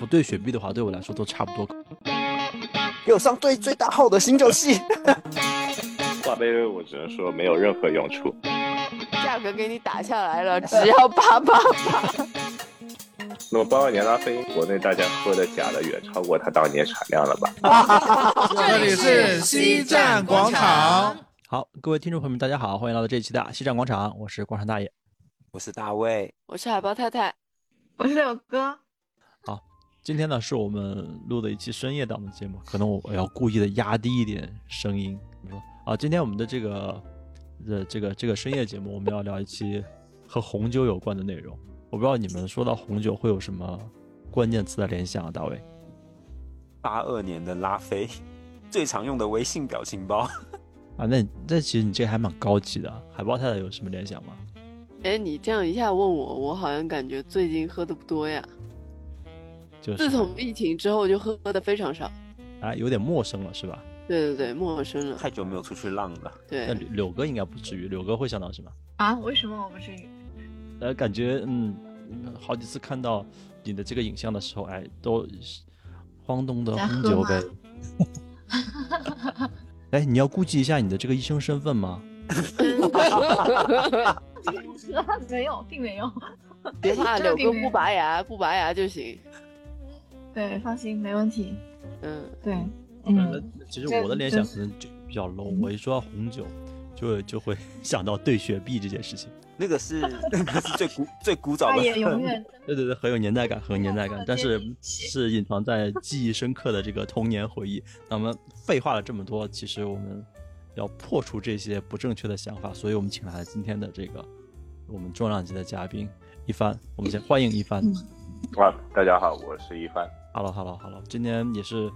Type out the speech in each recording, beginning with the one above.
不对雪碧的话，对我来说都差不多。给我上最最大号的醒酒器。挂杯我只能说没有任何用处。价格给你打下来了，只要八八八。那么八二年拉菲，国内大家喝的假的远超过它当年产量了吧？这里是西站广场。好，各位听众朋友们，大家好，欢迎来到这一期的西站广场，我是广场大爷，我是大卫，我是海豹太太，我是柳哥。好，今天呢是我们录的一期深夜档的节目，可能我要故意的压低一点声音。你说啊，今天我们的这个的这个这个深夜节目，我们要聊一期和红酒有关的内容。我不知道你们说到红酒会有什么关键词的联想啊，大卫？八二年的拉菲，最常用的微信表情包 啊，那那其实你这个还蛮高级的。海豹太太有什么联想吗？哎，你这样一下问我，我好像感觉最近喝的不多呀。就自从疫情之后就喝的非常少，啊，有点陌生了是吧？对对对，陌生了，太久没有出去浪了。对，那柳柳哥应该不至于，柳哥会想到什么？啊？为什么我不至于？呃，感觉嗯，好几次看到你的这个影像的时候，哎，都晃动的红酒呗。哎，你要顾及一下你的这个医生身份吗？没有，并没有。别怕，柳哥不拔牙，不拔牙就行。对，放心，没问题。嗯，对，嗯。其实我的联想可能就比较 low，我一说到红酒，就就会 想到兑雪碧这件事情。那个是那个是最古最古早的，对对对，很有年代感，很有年代感，但是是隐藏在记忆深刻的这个童年回忆。那么废话了这么多，其实我们要破除这些不正确的想法，所以我们请来了今天的这个我们重量级的嘉宾一帆。我们先欢迎一帆。哇，大家好，我是一帆。Hello Hello Hello，今天也是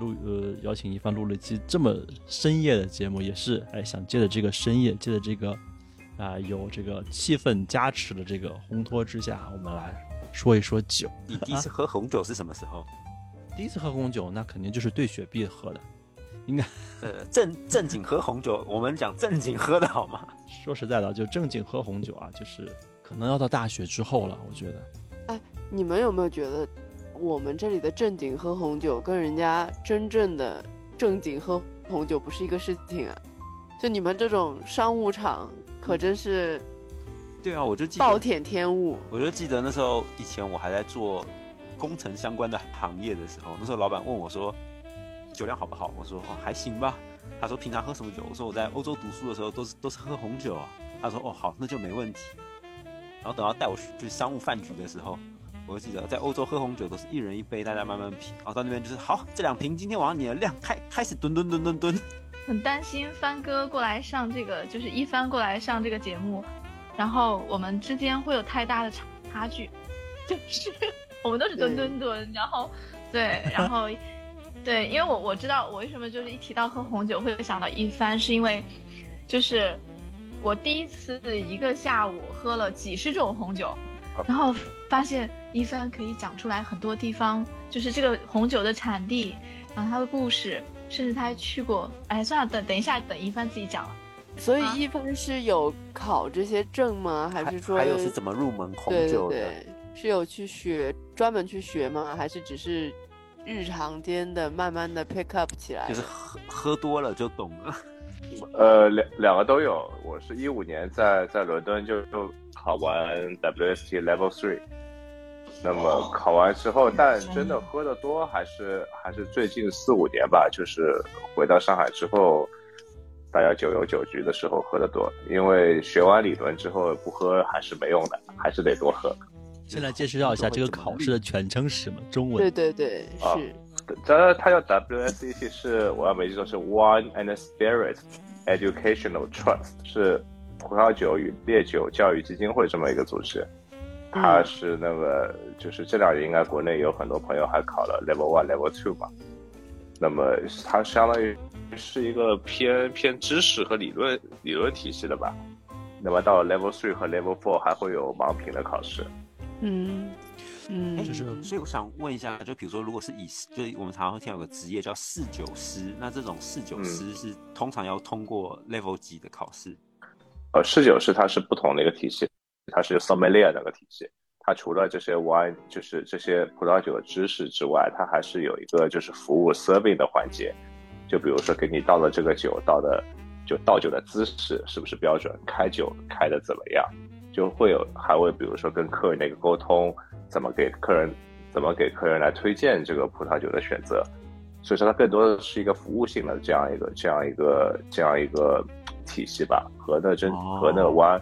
录呃邀请一帆录了一期这么深夜的节目，也是哎想借着这个深夜，借着这个。啊，有这个气氛加持的这个烘托之下，我们来说一说酒。你第一次喝红酒是什么时候？第一次喝红酒，那肯定就是兑雪碧喝的。应该，呃，正正经喝红酒，我们讲正经喝的好吗？说实在的，就正经喝红酒啊，就是可能要到大学之后了。我觉得，哎，你们有没有觉得，我们这里的正经喝红酒跟人家真正的正经喝红酒不是一个事情啊？就你们这种商务场。可真是，对啊，我就记暴殄天物。我就记得那时候，以前我还在做工程相关的行业的时候，那时候老板问我说：“酒量好不好？”我说：“哦，还行吧。”他说：“平常喝什么酒？”我说：“我在欧洲读书的时候都是都是喝红酒啊。”他说：“哦，好，那就没问题。”然后等到带我去商务饭局的时候，我就记得在欧洲喝红酒都是一人一杯，大家慢慢品。然后到那边就是好，这两瓶今天晚上你的量开开始吨吨吨吨吨。很担心帆哥过来上这个，就是一帆过来上这个节目，然后我们之间会有太大的差差距，就是我们都是蹲蹲蹲，然后对，然后对，因为我我知道我为什么就是一提到喝红酒会想到一帆，是因为就是我第一次一个下午喝了几十种红酒，然后发现一帆可以讲出来很多地方，就是这个红酒的产地，然后他的故事。甚至他还去过，哎，算了，等等一下，等一帆自己讲了。所以一帆是有考这些证吗？还是说还有是怎么入门红酒的？是有去学，专门去学吗？还是只是日常间的慢慢的 pick up 起来？就是喝喝多了就懂了。呃，两两个都有。我是一五年在在伦敦就就考完 WST Level Three。那么考完之后，但真的喝的多还是还是最近四五年吧，就是回到上海之后，大家酒有酒局的时候喝的多。因为学完理论之后不喝还是没用的，还是得多喝。先来介绍一下这个考试的全称是什么？中文？对对对，是。这它叫 WSET，是我要没记错是 Wine and Spirit Educational Trust，是葡萄酒与烈酒教育基金会这么一个组织。他是那个，就是这两年应该国内有很多朋友还考了 Level One、Level Two 吧。那么它相当于是一个偏偏知识和理论理论体系的吧。那么到 Level Three 和 Level Four 还会有盲评的考试。嗯嗯，就是所以我想问一下，就比如说，如果是以就是我们常常会听有个职业叫侍酒师，那这种侍酒师是通常要通过 Level 级的考试？呃，侍酒师它是不同的一个体系。它是 sommelier 那个体系，它除了这些 wine 就是这些葡萄酒的知识之外，它还是有一个就是服务 serving 的环节。就比如说给你倒了这个酒，倒的就倒酒的姿势是不是标准，开酒开的怎么样，就会有还会比如说跟客人的一个沟通，怎么给客人怎么给客人来推荐这个葡萄酒的选择。所以说它更多的是一个服务性的这样一个这样一个这样一个体系吧，和那真和那个湾，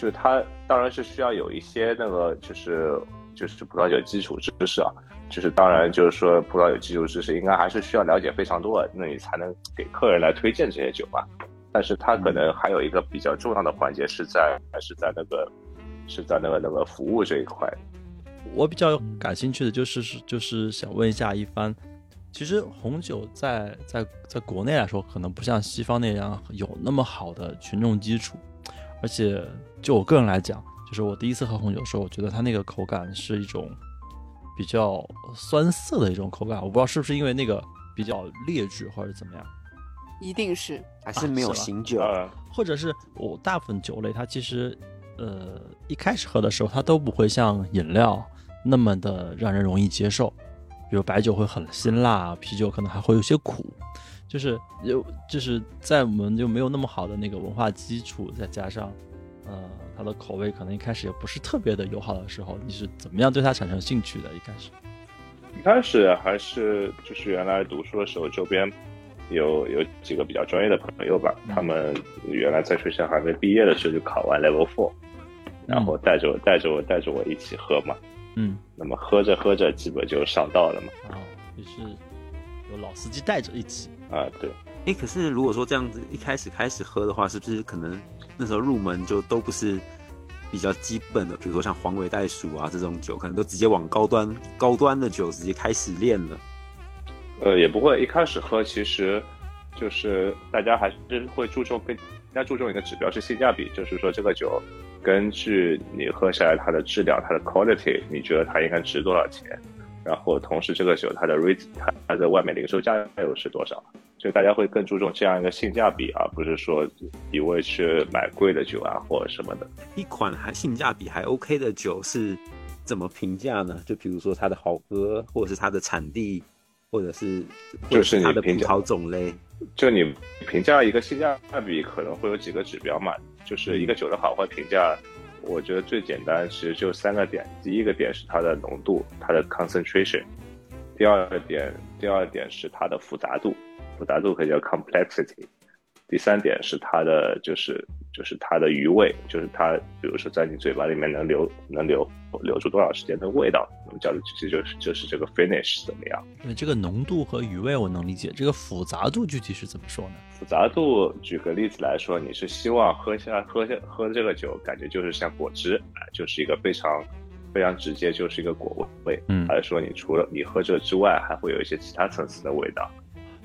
就是它当然是需要有一些那个就是就是葡萄酒基础知识啊，就是当然就是说葡萄酒基础知识应该还是需要了解非常多，那你才能给客人来推荐这些酒吧。但是它可能还有一个比较重要的环节是在还是在那个是在那个那个服务这一块。我比较感兴趣的就是就是想问一下一帆。其实红酒在在在国内来说，可能不像西方那样有那么好的群众基础，而且就我个人来讲，就是我第一次喝红酒的时候，我觉得它那个口感是一种比较酸涩的一种口感，我不知道是不是因为那个比较劣质或者怎么样，一定是还是没有醒酒，或者是我大部分酒类它其实呃一开始喝的时候，它都不会像饮料那么的让人容易接受。比如白酒会很辛辣，啤酒可能还会有些苦，就是有就是在我们就没有那么好的那个文化基础，再加上，呃，它的口味可能一开始也不是特别的友好的时候，你是怎么样对它产生兴趣的？一开始，一开始还是就是原来读书的时候，周边有有几个比较专业的朋友吧，他们原来在学校还没毕业的时候就考完 Level Four，然后带着我带着我带着我一起喝嘛。嗯，那么喝着喝着，基本就上道了嘛。哦，就是有老司机带着一起啊，对。哎，可是如果说这样子一开始开始喝的话，是不是可能那时候入门就都不是比较基本的？比如说像黄尾袋鼠啊这种酒，可能都直接往高端高端的酒直接开始练了。呃，也不会，一开始喝其实就是大家还是会注重更加注重一个指标是性价比，就是说这个酒。根据你喝下来它的质量，它的 quality，你觉得它应该值多少钱？然后同时这个酒它的 rate，它它在外面零售价又是多少？所以大家会更注重这样一个性价比，而不是说一味去买贵的酒啊或者什么的。一款还性价比还 OK 的酒是怎么评价呢？就比如说它的好喝，或者是它的产地，或者是就是它的葡萄种类。就你评价一个性价比，可能会有几个指标嘛？就是一个酒的好坏评价，我觉得最简单其实就三个点。第一个点是它的浓度，它的 concentration；第二个点，第二点是它的复杂度，复杂度可以叫 complexity；第三点是它的就是就是它的余味，就是它比如说在你嘴巴里面能留能留留住多少时间的味道。我们叫的其实就是就是这个 finish 怎么样？那，这个浓度和余味我能理解，这个复杂度具体是怎么说呢？复杂度，举个例子来说，你是希望喝下喝下喝这个酒，感觉就是像果汁，啊，就是一个非常非常直接，就是一个果味，嗯，还是说你除了你喝这之外，还会有一些其他层次的味道？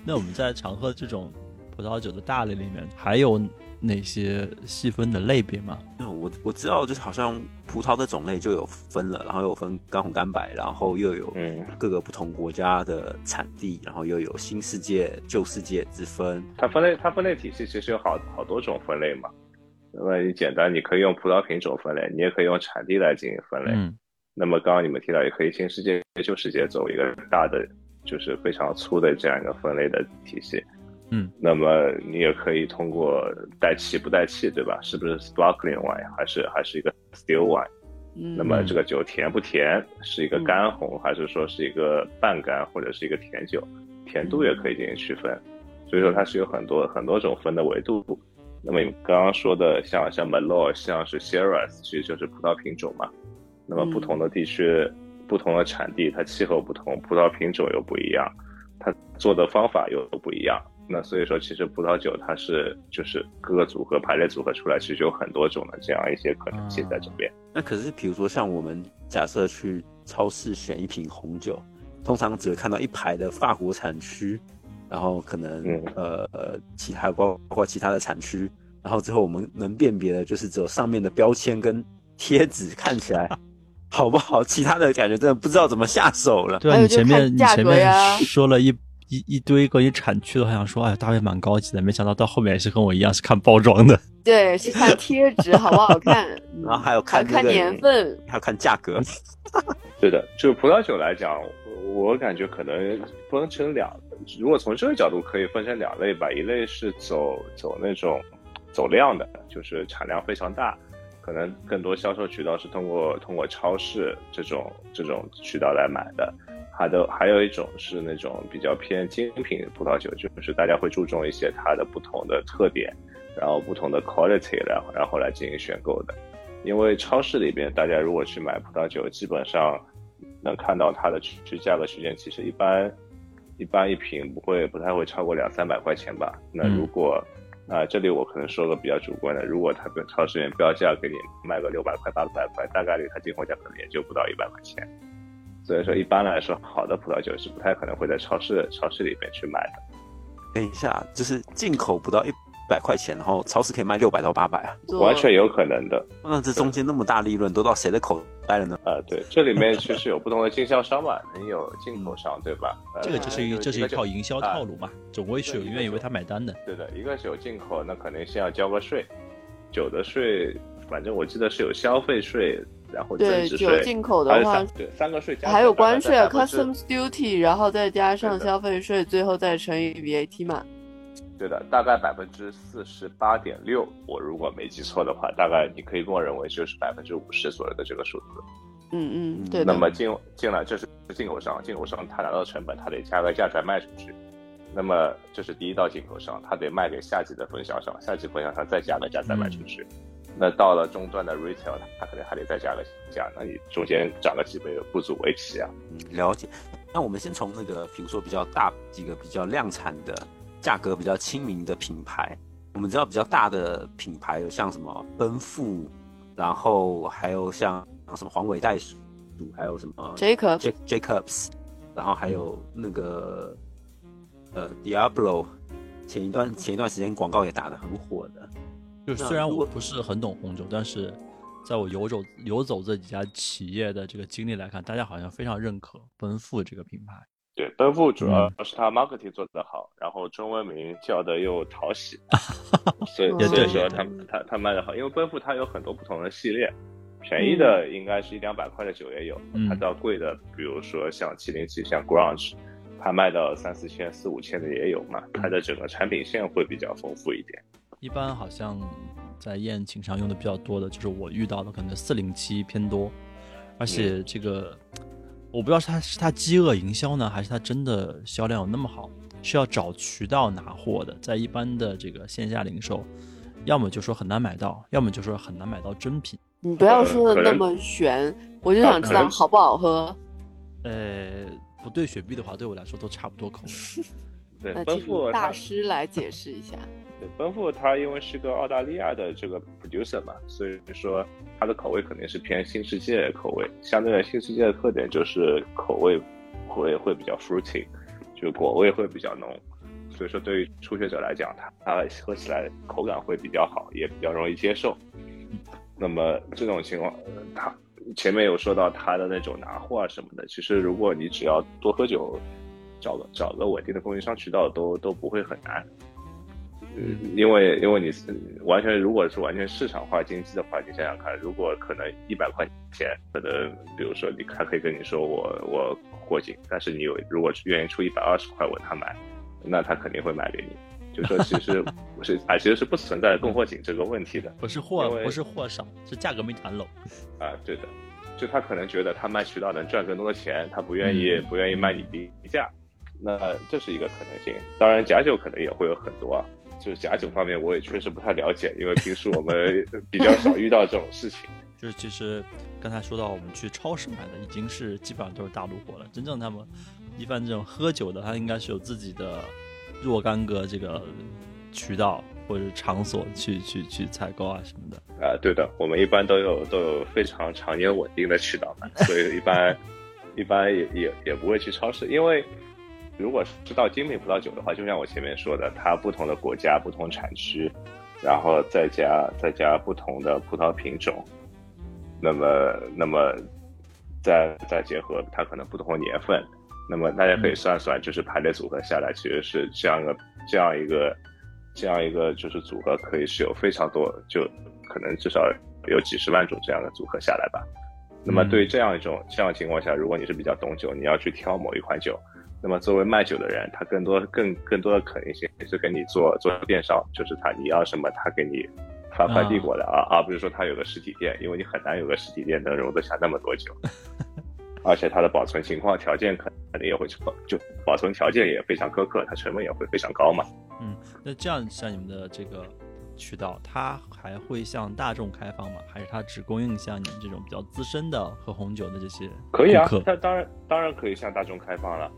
那我们在常喝这种葡萄酒的大类里面，还有哪些细分的类别吗？我我知道，就是好像葡萄的种类就有分了，然后又分干红干白，然后又有各个不同国家的产地，然后又有新世界、旧世界之分。它分类，它分类体系其实有好好多种分类嘛。那么你简单，你可以用葡萄品种分类，你也可以用产地来进行分类。嗯。那么刚刚你们提到，也可以新世界、旧世界作为一个大的，就是非常粗的这样一个分类的体系。嗯，那么你也可以通过带气不带气，对吧？是不是 sparkling wine 还是还是一个 still wine？嗯，那么这个酒甜不甜？是一个干红，还是说是一个半干，或者是一个甜酒？甜度也可以进行区分。所以说它是有很多很多种分的维度。那么你刚刚说的像像 Merlot，像是 Shiraz，其实就是葡萄品种嘛。那么不同的地区、不同的产地，它气候不同，葡萄品种又不一样，它做的方法又不一样。那所以说，其实葡萄酒它是就是各个组合排列组合出来，其实有很多种的这样一些可能性在这边。那可是，比如说像我们假设去超市选一瓶红酒，通常只会看到一排的法国产区，然后可能呃呃其他包括其他的产区，然后之后我们能辨别的就是只有上面的标签跟贴纸看起来好不好，其他的感觉真的不知道怎么下手了。对啊，你前面你前面说了一。一一堆关于产区的，话想说，哎，大卫蛮高级的，没想到到后面也是跟我一样是看包装的。对，是看贴纸好不好看，然后还有看看那个年份。还有看价格。对的，就葡萄酒来讲，我感觉可能分成两，如果从这个角度可以分成两类吧，一类是走走那种走量的，就是产量非常大，可能更多销售渠道是通过通过超市这种这种渠道来买的。还的还有一种是那种比较偏精品葡萄酒，就是大家会注重一些它的不同的特点，然后不同的 quality，然后然后来进行选购的。因为超市里边，大家如果去买葡萄酒，基本上能看到它的区价格区间，其实一般一般一瓶不会不太会超过两三百块钱吧。那如果啊、这里我可能说个比较主观的，如果它跟超市里面标价给你卖个六百块八百块，大概率它进货价可能也就不到一百块钱。所以说，一般来说，好的葡萄酒是不太可能会在超市超市里面去买的。等一下，就是进口不到一百块钱，然后超市可以卖六百到八百啊，完全有可能的。那这中间那么大利润都到谁的口袋了呢？啊，对，这里面其实有不同的经销商嘛，你有进口商，对吧？呃这个就是一这是一套营销套路嘛，总归是有愿意为他买单的。对的，一个是有进口，那肯定先要交个税，酒的税，反正我记得是有消费税，然后增对酒值税，进口的话三，对三个税加还有关税 （customs duty），然后再加上消费税，最后再乘以 VAT 嘛。对的，大概百分之四十八点六，我如果没记错的话，大概你可以默认为就是百分之五十左右的这个数字。嗯嗯，嗯对。那么进进来这是进口商，进口商他拿到成本，他得加个价出来卖出去。那么这是第一道进口商，他得卖给下级的分销商，下级分销商再加个价再卖出去。那到了终端的 retail，它可能还得再加个价，那你中间涨个几倍不足为奇啊。嗯，了解。那我们先从那个，比如说比较大几个比较量产的、价格比较亲民的品牌。我们知道比较大的品牌有像什么奔富，然后还有像什么黄尾袋鼠，还有什么 Jacob Jac Jacobs，然后还有那个呃 Diablo，前一段前一段时间广告也打得很火的。就虽然我不是很懂红酒，但是在我游走游走这几家企业的这个经历来看，大家好像非常认可奔富这个品牌。对，奔富主要是它 marketing 做得好，然后中文名叫的又讨喜，所以所以说也它它它卖的好，因为奔富它有很多不同的系列，便宜的应该是一两百块的酒也有，嗯。它到贵的，比如说像七零七、像 Grange，它卖到三四千、四五千的也有嘛，它的整个产品线会比较丰富一点。一般好像在宴请上用的比较多的，就是我遇到的可能四零七偏多，而且这个我不知道是他是他饥饿营销呢，还是他真的销量有那么好，是要找渠道拿货的，在一般的这个线下零售，要么就说很难买到，要么就说很难买到真品。你不要说的那么玄，我就想知道好不好喝。呃，不对雪碧的话，对我来说都差不多口味。对，那请大师来解释一下。对，奔富它因为是个澳大利亚的这个 producer 嘛，所以说它的口味肯定是偏新世界口味。相对的新世界的特点就是口味会会比较 fruity，就果味会比较浓。所以说对于初学者来讲，它它喝起来口感会比较好，也比较容易接受。那么这种情况，呃它前面有说到它的那种拿货啊什么的，其实如果你只要多喝酒，找个找个稳定的供应商渠道都都不会很难。嗯，因为因为你是完全如果是完全市场化经济的话，你想想看，如果可能一百块钱，可能比如说你他可以跟你说我 我过紧，但是你有如果愿意出一百二十块问他买，那他肯定会买给你。就说其实不是啊，其实是不存在供货紧这个问题的。不是货因为不是货少，是价格没谈拢。啊，对的，就他可能觉得他卖渠道能赚更多的钱，他不愿意、嗯不愿意卖你低价，那这是一个可能性。当然，假酒可能也会有很多啊，就是假酒方面我也确实不太了解，因为平时我们 比较少遇到这种事情。就是其实刚才说到我们去超市买的，已经是基本上都是大陆货了。真正他们一般这种喝酒的，他应该是有自己的若干个这个渠道或者场所去去去采购啊什么的。啊，对的，我们一般都有都有非常常年稳定的渠道嘛，所以一般 一般也也也不会去超市，因为如果是知道精品葡萄酒的话，就像我前面说的，它不同的国家、不同产区，然后再加再加不同的葡萄品种，那么那么再再结合它可能不同的年份，那么大家可以算算，就是排列组合下来，其实是这样一个这样一个这样一个就是组合，可以是有非常多，就可能至少有几十万种这样的组合下来吧。那么对于这样一种这样情况下，如果你是比较懂酒，你要去挑某一款酒，那么作为卖酒的人，他更多更更多的可能性是跟你做做电商，就是他你要什么，他给你发快递过来啊，而不是说他有个实体店，因为你很难有个实体店能容得下那么多酒，而且它的保存情况条件肯肯定也会就保存条件也非常苛刻，它成本也会非常高嘛。嗯，那这样像你们的这个。渠道，它还会向大众开放吗？还是它只供应像你们这种比较资深的喝红酒的这些可以啊，它当然当然可以向大众开放了。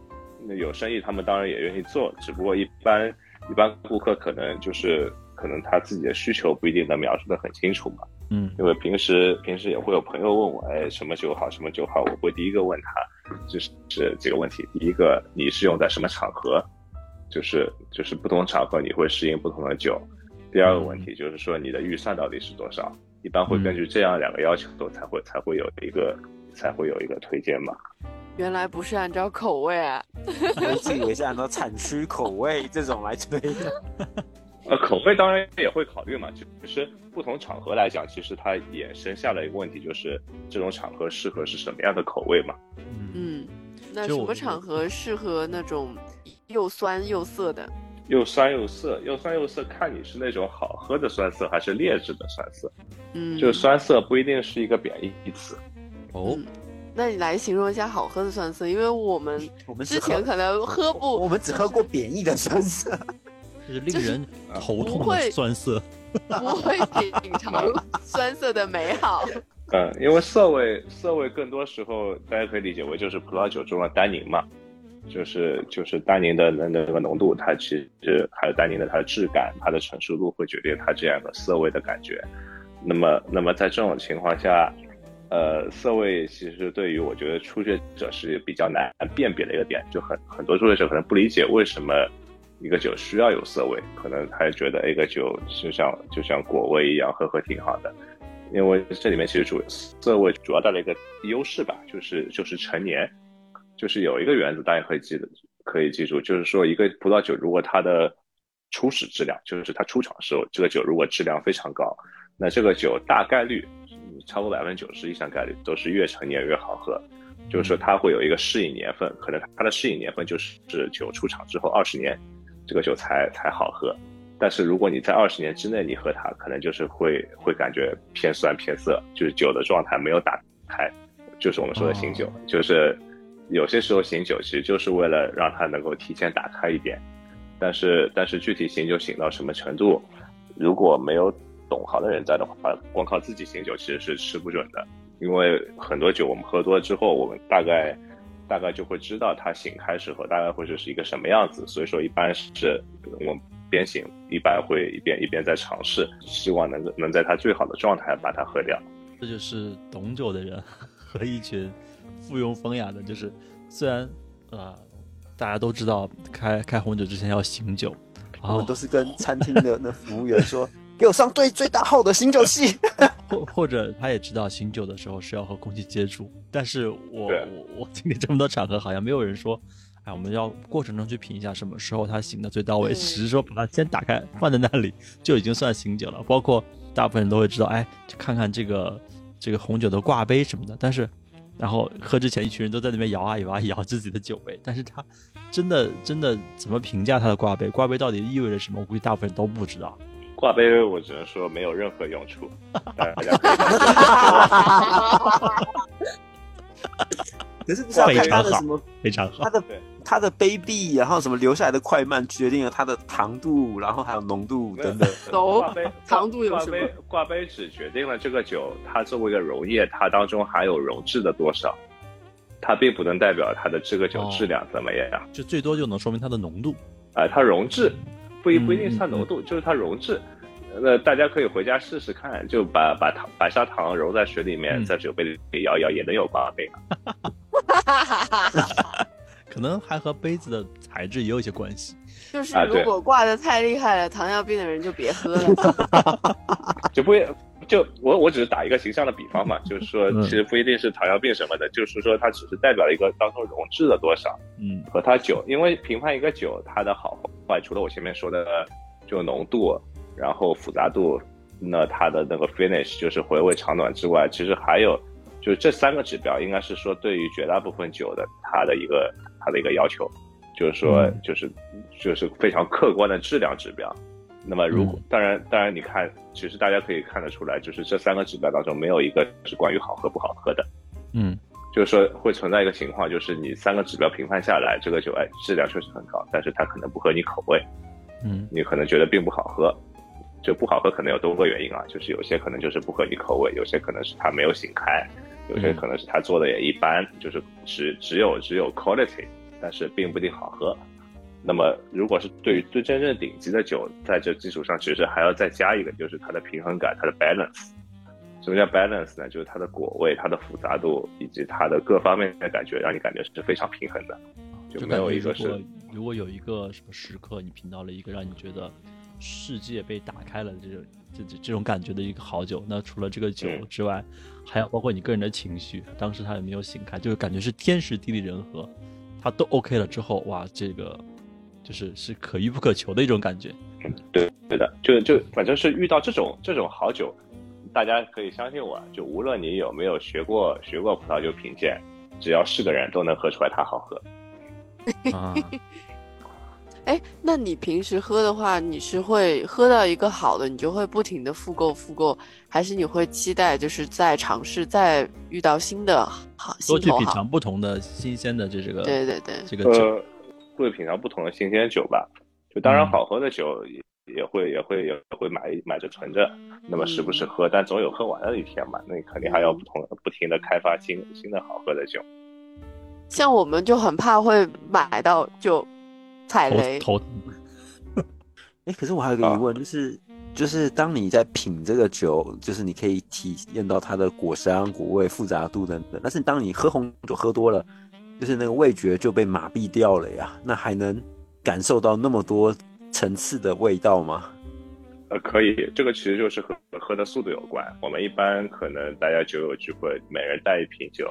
那有生意，他们当然也愿意做，只不过一般一般顾客可能就是可能他自己的需求不一定能描述的很清楚嘛。嗯，因为平时平时也会有朋友问我，哎，什么酒好，什么酒好，我会第一个问他，就是是几个问题。第一个，你是用在什么场合？就是就是不同场合你会适应不同的酒。第二个问题就是说，你的预算到底是多少？一般会根据这样两个要求才会才会有一个才会有一个推荐嘛。原来不是按照口味啊，我一直以为是按照产区口味这种来推的。呃，口味当然也会考虑嘛，就是不同场合来讲，其实它衍生下来一个问题，就是这种场合适合是什么样的口味嘛。嗯，那什么场合适合那种又酸又涩的？又酸又涩，又酸又涩，看你是那种好喝的酸涩，还是劣质的酸涩。嗯，就酸涩不一定是一个贬义词。哦，那你来形容一下好喝的酸涩，因为我们我们之前可能喝不，我们只喝过贬义的酸涩，就是令人头痛的酸涩，不会品尝酸涩的美好。嗯，因为涩味，涩味更多时候大家可以理解为就是葡萄酒中的单宁嘛。就是就是单宁的那那个浓度，它其实还有单宁的它的质感，它的成熟度会决定它这样的涩味的感觉。那么那么在这种情况下，呃，涩味其实对于我觉得初学者是比较难辨别的一个点，就很很多初学者可能不理解为什么一个酒需要有涩味，可能他觉得一个酒就像就像果味一样，喝喝挺好的。因为这里面其实主涩味主要带来一个优势吧，就是就是陈年。就是有一个原则，大家可以记得，可以记住，就是说，一个葡萄酒如果它的初始质量，就是它出厂时候这个酒如果质量非常高，那这个酒大概率，超过百分之九十以上概率都是越陈年越好喝。就是说，它会有一个适应年份，可能它的适应年份就是是酒出厂之后二十年，这个酒才才好喝。但是如果你在二十年之内你喝它，可能就是会会感觉偏酸偏涩，就是酒的状态没有打开，就是我们说的醒酒，就是。有些时候醒酒其实就是为了让它能够提前打开一点，但是但是具体醒酒醒到什么程度，如果没有懂行的人在的话，光靠自己醒酒其实是吃不准的。因为很多酒我们喝多了之后，我们大概大概就会知道它醒开时候大概会是一个什么样子。所以说一般是我们边醒一般会一边一边在尝试，希望能能在它最好的状态把它喝掉。这就是懂酒的人和一群。附庸风雅的，就是虽然呃，大家都知道开开红酒之前要醒酒，我们都是跟餐厅的那服务员说，给我上最最大号的醒酒器，或或者他也知道醒酒的时候是要和空气接触，但是我我我经历这么多场合，好像没有人说，哎，我们要过程中去品一下什么时候他醒的最到位，只是说把它先打开放在那里就已经算醒酒了。包括大部分人都会知道，哎，去看看这个这个红酒的挂杯什么的，但是。然后喝之前，一群人都在那边摇啊摇啊摇自己的酒杯，但是他真的真的怎么评价他的挂杯？挂杯到底意味着什么？我估计大部分人都不知道。挂杯我只能说没有任何用处。可是不是要看他的什么？非常好。他的他的杯壁，然后什么留下来的快慢，决定了它的糖度，然后还有浓度等等。挂杯糖度有什么？挂杯只决定了这个酒它作为一个溶液，它当中含有溶质的多少，它并不能代表它的这个酒质量怎么样。就最多就能说明它的浓度。啊，它溶质不一不一定是它浓度，就是它溶质。那大家可以回家试试看，就把把糖白砂糖揉在水里面，在酒杯里摇一摇，也能有挂杯。可能还和杯子的材质也有一些关系。就是如果挂的太厉害了，糖尿病的人就别喝了。就不就我我只是打一个形象的比方嘛，就是说嗯。其实不一定是糖尿病什么的，就是说它只是代表了一个当中溶质的多少嗯。和它酒，因为评判一个酒它的好坏，除了我前面说的就浓度，然后复杂度，那它的那个 finish 就是回味长短之外，其实还有就是这三个指标，应该是说对于绝大部分酒的它的一个它的一个要求，就是说嗯。就是就是非常客观的质量指标。那么如果嗯当然当然你看，其实大家可以看得出来，就是这三个指标当中没有一个是关于好喝不好喝的。嗯就是说会存在一个情况，就是你三个指标评判下来，这个酒哎质量确实很高，但是它可能不合你口味，嗯你可能觉得并不好喝。就不好喝可能有多个原因啊，就是有些可能就是不合你口味，有些可能是它没有醒开，有些可能是它做的也一般，就是只只有只有 quality，但是并不一定好喝。那么如果是对于最真正顶级的酒，在这基础上，其实还要再加一个，就是它的平衡感，它的 balance。什么叫 balance 呢？就是它的果味、它的复杂度以及它的各方面的感觉，让你感觉是非常平衡的，就有一个是如果有一个什么时刻，你品到了一个让你觉得世界被打开了这种这这这种感觉的一个好酒，那除了这个酒嗯之外，还要包括你个人的情绪，当时他有没有醒开，就是感觉是天时地利人和，他都 OK 了之后，哇，这个就是是可遇不可求的一种感觉。对对的，就就反正是遇到这种这种好酒，大家可以相信我，就无论你有没有学过学过葡萄酒品鉴，只要是个人都能喝出来它好喝。啊，哎，那你平时喝的话，你是会喝到一个好的，你就会不停的复购复购，还是你会期待就是再尝试，再遇到新的好多去品？尝不同的新鲜的这这个对对对这个酒，呃，会品尝不同的新鲜酒吧。就当然嗯好喝的酒也也会也会也会买买着存着，那么时不时喝，但总有喝完的一天嘛。那你肯定还要不同不停的开发新新的好喝的酒。像我们就很怕会买到就踩雷，头 疼哎，可是我还有个疑问，就是就是当你在品这个酒，就是你可以体验到它的果香、果味、复杂度等等。但是当你喝红酒喝多了，就是那个味觉就被麻痹掉了呀，那还能感受到那么多层次的味道吗？呃，可以，这个其实就是和喝的速度有关。我们一般可能大家酒友聚会，每人带一瓶酒，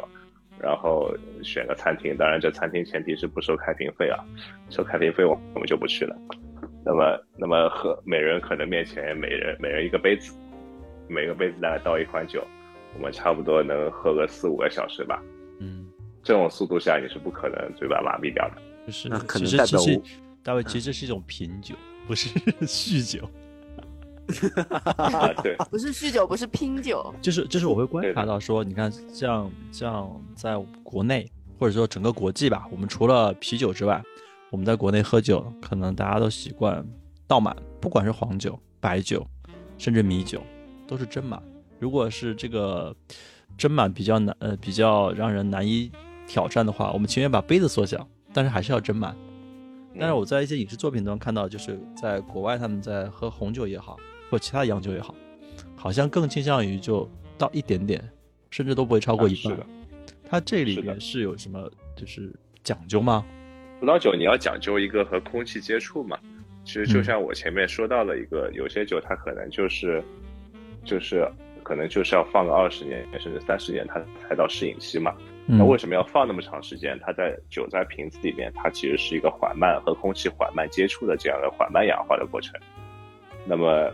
然后选个餐厅，当然这餐厅前提是不收开瓶费啊，收开瓶费我我们就不去了。那么，那么喝每人可能面前每人每人一个杯子，每个杯子大概倒一款酒，我们差不多能喝个四五个小时吧。嗯，这种速度下你是不可能嘴巴麻痹掉的。就是那可其能代表实其实大卫其实这是一种品酒，不是 酗酒。啊，对，不是酗酒，不是拼酒，就是就是我会观察到说，你看像像在国内或者说整个国际吧，我们除了啤酒之外，我们在国内喝酒，可能大家都习惯倒满，不管是黄酒、白酒，甚至米酒，都是斟满。如果是这个斟满比较难，呃，比较让人难以挑战的话，我们情愿把杯子缩小，但是还是要斟满。但是我在一些影视作品中看到，就是在国外他们在喝红酒也好，或其他洋酒也好，好像更倾向于就倒一点点，甚至都不会超过一半。啊是的。它这里面是有什么就是讲究吗？葡萄酒你要讲究一个和空气接触嘛，其实就像我前面说到的一个，有些酒它可能就是就是可能就是要放个二十年甚至三十年，它才到适应期嘛。嗯那为什么要放那么长时间？它在酒在瓶子里面，它其实是一个缓慢和空气缓慢接触的这样的缓慢氧化的过程。那么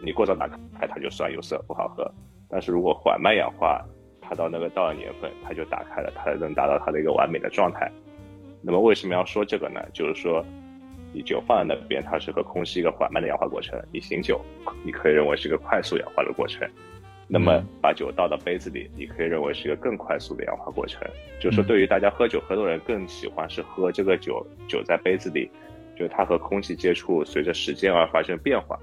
你过早打开，它就酸有涩不好喝。但是如果缓慢氧化，它到那个到了年份，它就打开了，它能达到它的一个完美的状态。那么为什么要说这个呢？就是说，你酒放在那边，它是和空气一个缓慢的氧化过程；你醒酒，你可以认为是一个快速氧化的过程。那么嗯把酒倒到杯子里，你可以认为是一个更快速的氧化过程。就是说，嗯对于大家喝酒喝多人更喜欢是喝这个酒，酒在杯子里，就是它和空气接触，随着时间而发生变化，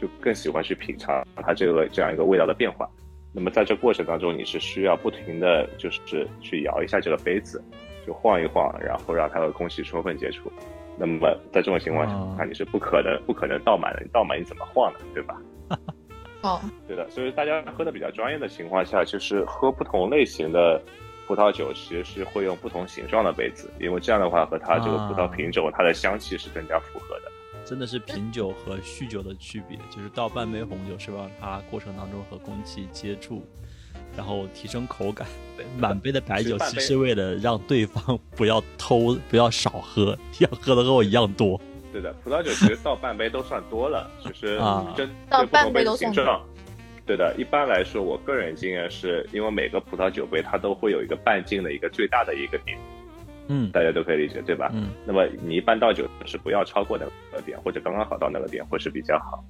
就更喜欢去品尝它这个这样一个味道的变化。那么在这过程当中，你是需要不停的就是去摇一下这个杯子，就晃一晃，然后让它和空气充分接触。那么在这种情况哦下，你是不可能不可能倒满的，你倒满你怎么晃呢？对吧？哦，对的，所以大家喝的比较专业的情况下，就是喝不同类型的葡萄酒，其实是会用不同形状的杯子，因为这样的话和它这个葡萄品种、它的香气是更加符合的。真的是品酒和酗酒的区别，就是倒半杯红酒是让它过程当中和空气接触，然后提升口感。满杯的白酒其实是为了让对方不要偷，不要少喝，要喝的和我一样多。对的，葡萄酒其实倒半杯都算多了，其实啊针倒对不同杯的半杯都算形状。对的，一般来说，我个人经验是因为每个葡萄酒杯它都会有一个半径的一个最大的一个点，嗯大家都可以理解，对吧？嗯那么你一般倒酒是不要超过那个点，或者刚刚好到那个点会是比较好。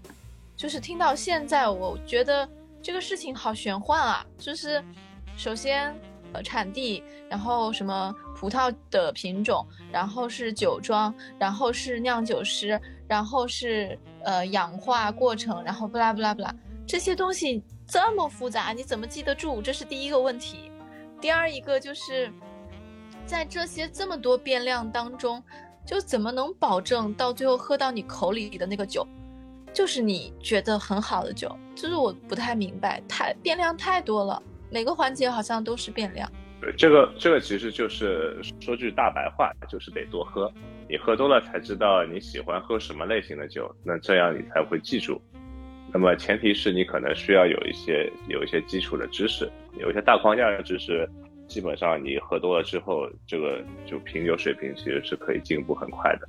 就是听到现在，我觉得这个事情好玄幻啊！就是首先呃产地，然后什么葡萄的品种，然后是酒庄，然后是酿酒师，然后是呃氧化过程，然后不拉不拉不拉，这些东西这么复杂，你怎么记得住？这是第一个问题。第二一个就是在这些这么多变量当中，就怎么能保证到最后喝到你口里的那个酒？就是你觉得很好的酒，就是我不太明白，太变量太多了，每个环节好像都是变量。对，这个这个其实就是说句大白话，就是得多喝。你喝多了才知道你喜欢喝什么类型的酒，那这样你才会记住。那么前提是你可能需要有一些有一些基础的知识，有一些大框架的知识，基本上你喝多了之后，这个就品酒水平其实是可以进步很快的。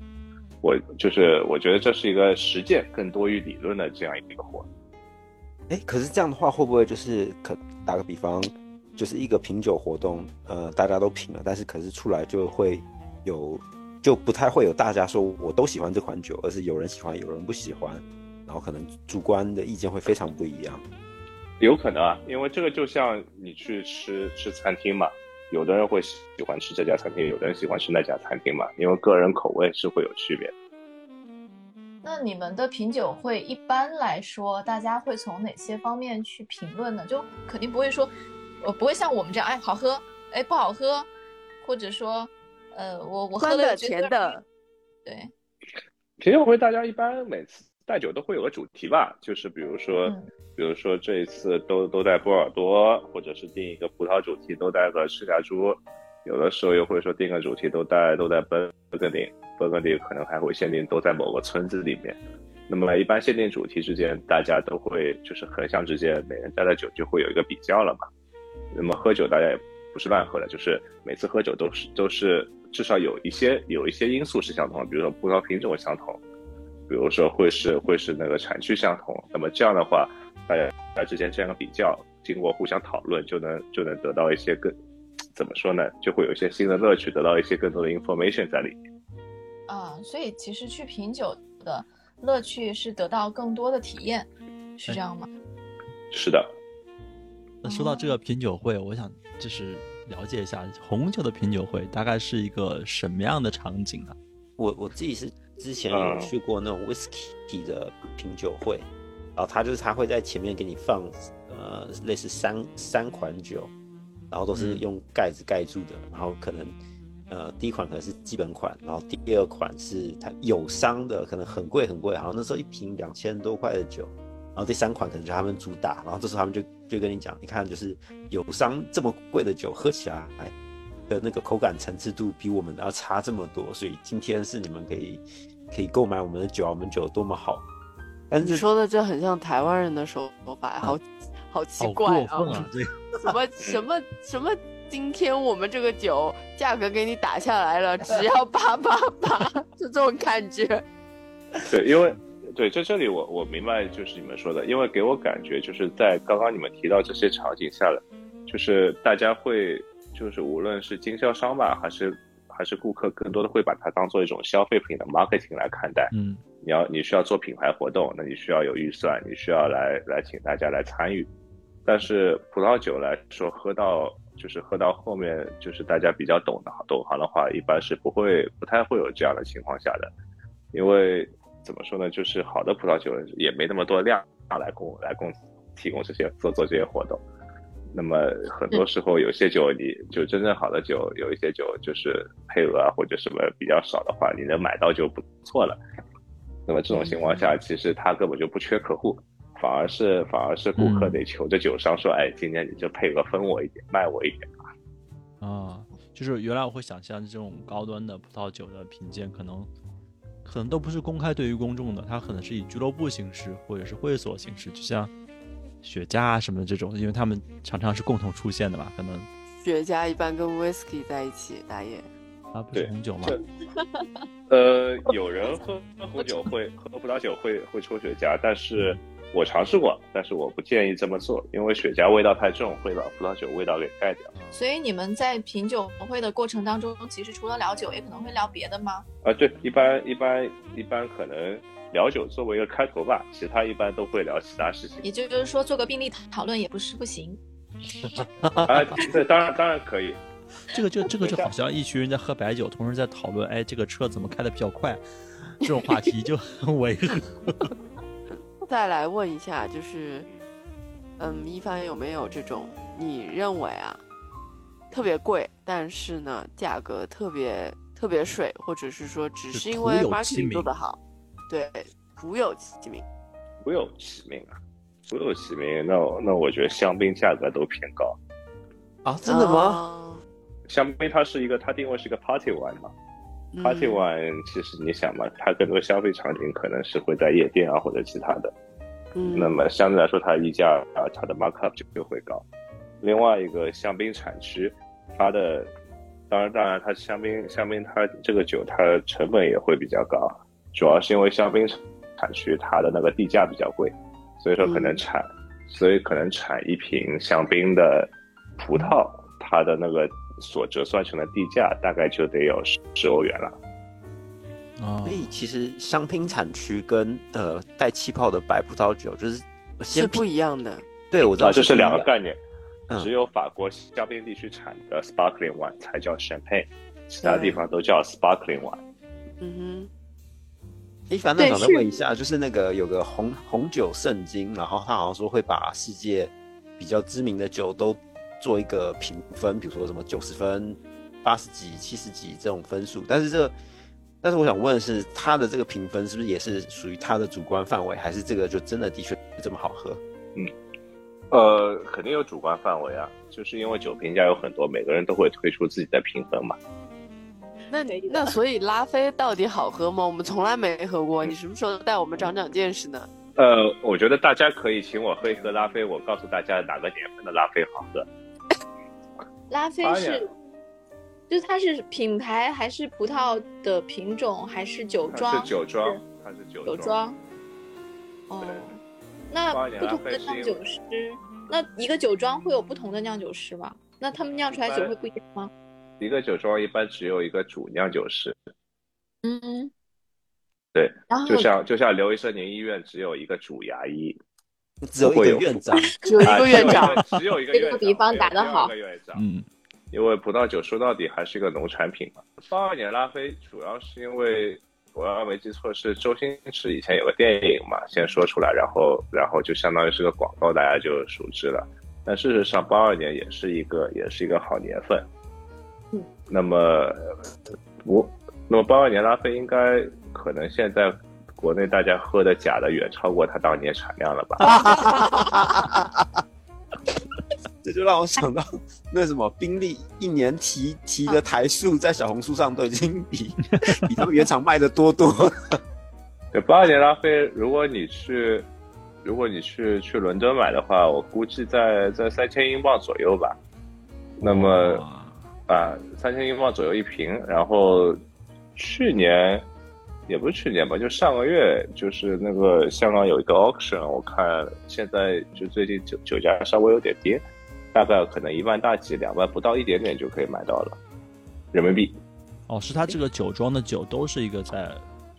我就是我觉得这是一个实践更多于理论的这样一个活。哎，可是这样的话，会不会就是可打个比方，就是一个品酒活动，呃，大家都品了，但是可是出来就会有，就不太会有大家说我都喜欢这款酒，而是有人喜欢，有人不喜欢，然后可能主观的意见会非常不一样。有可能啊，因为这个就像你去吃吃餐厅嘛，有的人会喜欢吃这家餐厅，有的人喜欢吃那家餐厅嘛，因为个人口味是会有区别的。那你们的品酒会一般来说，大家会从哪些方面去评论呢？就肯定不会说，我，不会像我们这样，哎，好喝，哎，不好喝，或者说，呃，我我喝的、了觉得甜的，对，品酒会大家一般每次带酒都会有个主题吧，就是比如说，嗯比如说这一次都都带波尔多，或者是定一个葡萄主题都带个赤霞珠，有的时候又会说定个主题都大家都在奔艮第，奔艮第可能还会限定都在某个村子里面。那么一般限定主题之间，大家都会就是横向之间，每人带的酒就会有一个比较了嘛。那么喝酒大家也不是乱喝的，就是每次喝酒都是都是至少有一些有一些因素是相同的，比如说葡萄品种相同，比如说会是会是那个产区相同。那么这样的话，大家大家之间这样的比较，经过互相讨论，就能就能得到一些更怎么说呢？就会有一些新的乐趣，得到一些更多的 information 在里面。啊，所以其实去品酒的乐趣是得到更多的体验，是这样吗？是的，那说到这个品酒会，我想就是了解一下红酒的品酒会大概是一个什么样的场景啊？我我自己是之前有嗯去过那种 whisky 的品酒会，然后他就是他会在前面给你放呃类似三三款酒，然后都是嗯用盖子盖住的，然后可能呃第一款可能是基本款，然后第二款是它有商的，可能很贵很贵，好像那时候一瓶两千多块的酒，然后第三款可能就他们主打，然后这时候他们就就跟你讲，你看就是有商这么贵的酒喝起来。的那个口感层次度比我们的要差这么多，所以今天是你们可以可以购买我们的酒啊，我们酒有多么好。但是你说的这很像台湾人的手法，好好奇怪啊！这个什么什么什么？今天我们这个酒价格给你打下来了，只要八八八，就这种感觉。对，因为对在这里我我明白就是你们说的，因为给我感觉就是在刚刚你们提到这些场景下的，就是大家会就是无论是经销商吧，还是还是顾客，更多的会把它当做一种消费品的 marketing 来看待。嗯你要你需要做品牌活动，那你需要有预算，你需要来来请大家来参与。但是葡萄酒来说，喝到就是喝到后面，就是大家比较懂的懂行的话，一般是不会不太会有这样的情况下的，因为怎么说呢，就是好的葡萄酒也没那么多量来供来供提供这些做做这些活动。那么很多时候，有些酒你就真正好的酒，有一些酒就是配额啊或者什么比较少的话，你能买到就不错了。那么这种情况下，其实他根本就不缺客户，反而是反而是顾客嗯得求着酒商说，哎，今天你就配额分我一点，卖我一点吧。啊，就是原来我会想象这种高端的葡萄酒的品鉴，可能可能都不是公开对于公众的，它可能是以俱乐部形式或者是会所形式，就像雪茄啊什么的这种，因为他们常常是共同出现的嘛，可能雪茄一般跟 whisky 在一起打野。啊不是红酒嘛，这 呃，有人喝喝红酒会喝葡萄酒会会抽雪茄，但是我尝试过，但是我不建议这么做，因为雪茄味道太重，会把葡萄酒味道给盖掉。所以你们在品酒会的过程当中，其实除了聊酒，也可能会聊别的吗？啊，对，一般一般一般可能聊酒作为一个开头吧，其他一般都会聊其他事情。也就是说，做个病例讨论也不是不行。啊，对，当然当然可以。这个就这个就好像一群人在喝白酒，同时在讨论，哎，这个车怎么开的比较快，这种话题就很违和。再来问一下，就是，嗯，一帆有没有这种你认为啊特别贵，但是呢价格特别特别水，或者是说只是因为徒有其 marketing 做得好，对，徒有其名。徒有其名啊，徒有其名，那那我觉得香槟价格都偏高。啊，真的吗？哦香槟它是一个，它定位是一个 party wine 嘛嗯，party wine 其实你想嘛，它更多消费场景可能是会在夜店啊或者其他的，嗯，那么相对来说它溢价啊它的 markup 就就会高。另外一个香槟产区，它的当然当然它香槟香槟它这个酒它成本也会比较高，主要是因为香槟产区它的那个地价比较贵，所以说可能嗯。产，所以可能产一瓶香槟的葡萄，它的那个所折算成的地价大概就得有十十欧元了。啊所，以其实香槟产区跟呃带气泡的白葡萄酒就是是不一样的。对我知道啊，这是两个概念。嗯只有法国香槟地区产的 sparkling wine 才叫 champagne，其他地方都叫 sparkling wine。嗯哼。哎凡那想再问一下，就是那个有个红红酒圣经，然后他好像说会把世界比较知名的酒都做一个评分，比如说什么九十分、八十几、七十几这种分数。但是这个，但是我想问的是，他的这个评分是不是也是属于他的主观范围，还是这个就真的的确这么好喝？嗯呃，肯定有主观范围啊，就是因为酒评家有很多，每个人都会推出自己的评分嘛。哼，那那所以拉菲到底好喝吗？我们从来没喝过，你什么时候带我们长长见识呢？呃，我觉得大家可以请我喝一喝拉菲，我告诉大家哪个年份的拉菲好喝。拉菲是，就是它是品牌还是葡萄的品种还是酒庄？是酒庄，它是酒酒庄。哦，那不同的酿酒师，那一个酒庄会有不同的酿酒师吗？那他们酿出来酒会不一样吗？一个酒庄一般只有一个主酿酒师，嗯，对，就像就像刘医生，您医院只有一个主牙医，只有一个院长，只有一啊个院长，只有一个这个比方打得好个院长，嗯，因为葡萄酒说到底还是一个农产品嘛。八二年拉菲主要是因为我要没记错是周星驰以前有个电影嘛，先说出来，然后然后就相当于是个广告，大家就熟知了。但事实上，八二年也是一个也是一个好年份。嗯，那么我那么八二年拉菲应该可能现在国内大家喝的假的远超过它当年产量了吧？这就让我想到那什么宾利一年提提的台数在小红书上都已经比 比他们原厂卖的多多了。对，八二年拉菲，如果你去，如果你去去伦敦买的话，我估计在在三千英镑左右吧。那么哇啊，三千英镑左右一瓶。然后去年也不是去年吧，就上个月，就是那个香港有一个 auction，我看现在就最近酒酒价稍微有点跌，大概可能一万大几，两万不到一点点就可以买到了人民币。哦，是它这个酒庄的酒都是一个在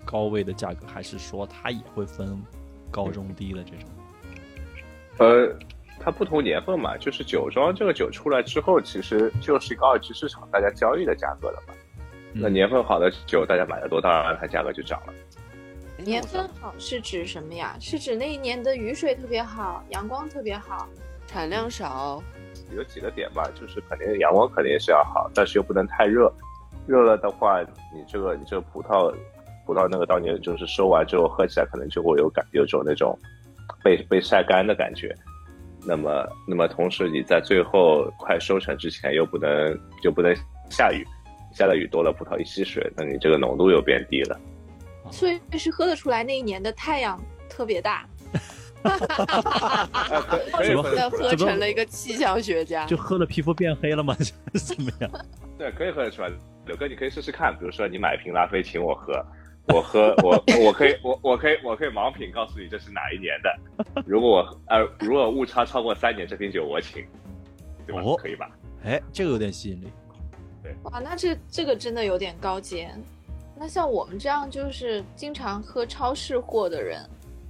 高位的价格，还是说它也会分高中低的这种？呃，它不同年份嘛，就是酒庄这个酒出来之后，其实就是一个二级市场大家交易的价格了嘛。那嗯年份好的酒大家买的多，当然它价格就涨了。年份好是指什么呀？是指那一年的雨水特别好，阳光特别好。产量少，有几个点吧，就是肯定阳光肯定是要好，但是又不能太热。热了的话，你这个你这个葡萄葡萄那个当年就是收完之后喝起来可能就会有感有种那种被被晒干的感觉。那么那么同时你在最后快收成之前又不能又不能下雨，下的雨多了葡萄一吸水，那你这个浓度又变低了。所以是喝得出来那一年的太阳特别大。呃，可 可以怎么喝成了一个气象学家。就喝了皮肤变黑了吗？怎么样？对，可以喝得出来。柳哥，你可以试试看，比如说你买一瓶拉菲请我喝，我喝我我可以我我可以我可以盲品告诉你这是哪一年的。如果我呃如果误差超过三年，这瓶酒我请，对吧？哦可以吧？哎，这个有点吸引力。哇，那这这个真的有点高阶。那像我们这样就是经常喝超市货的人，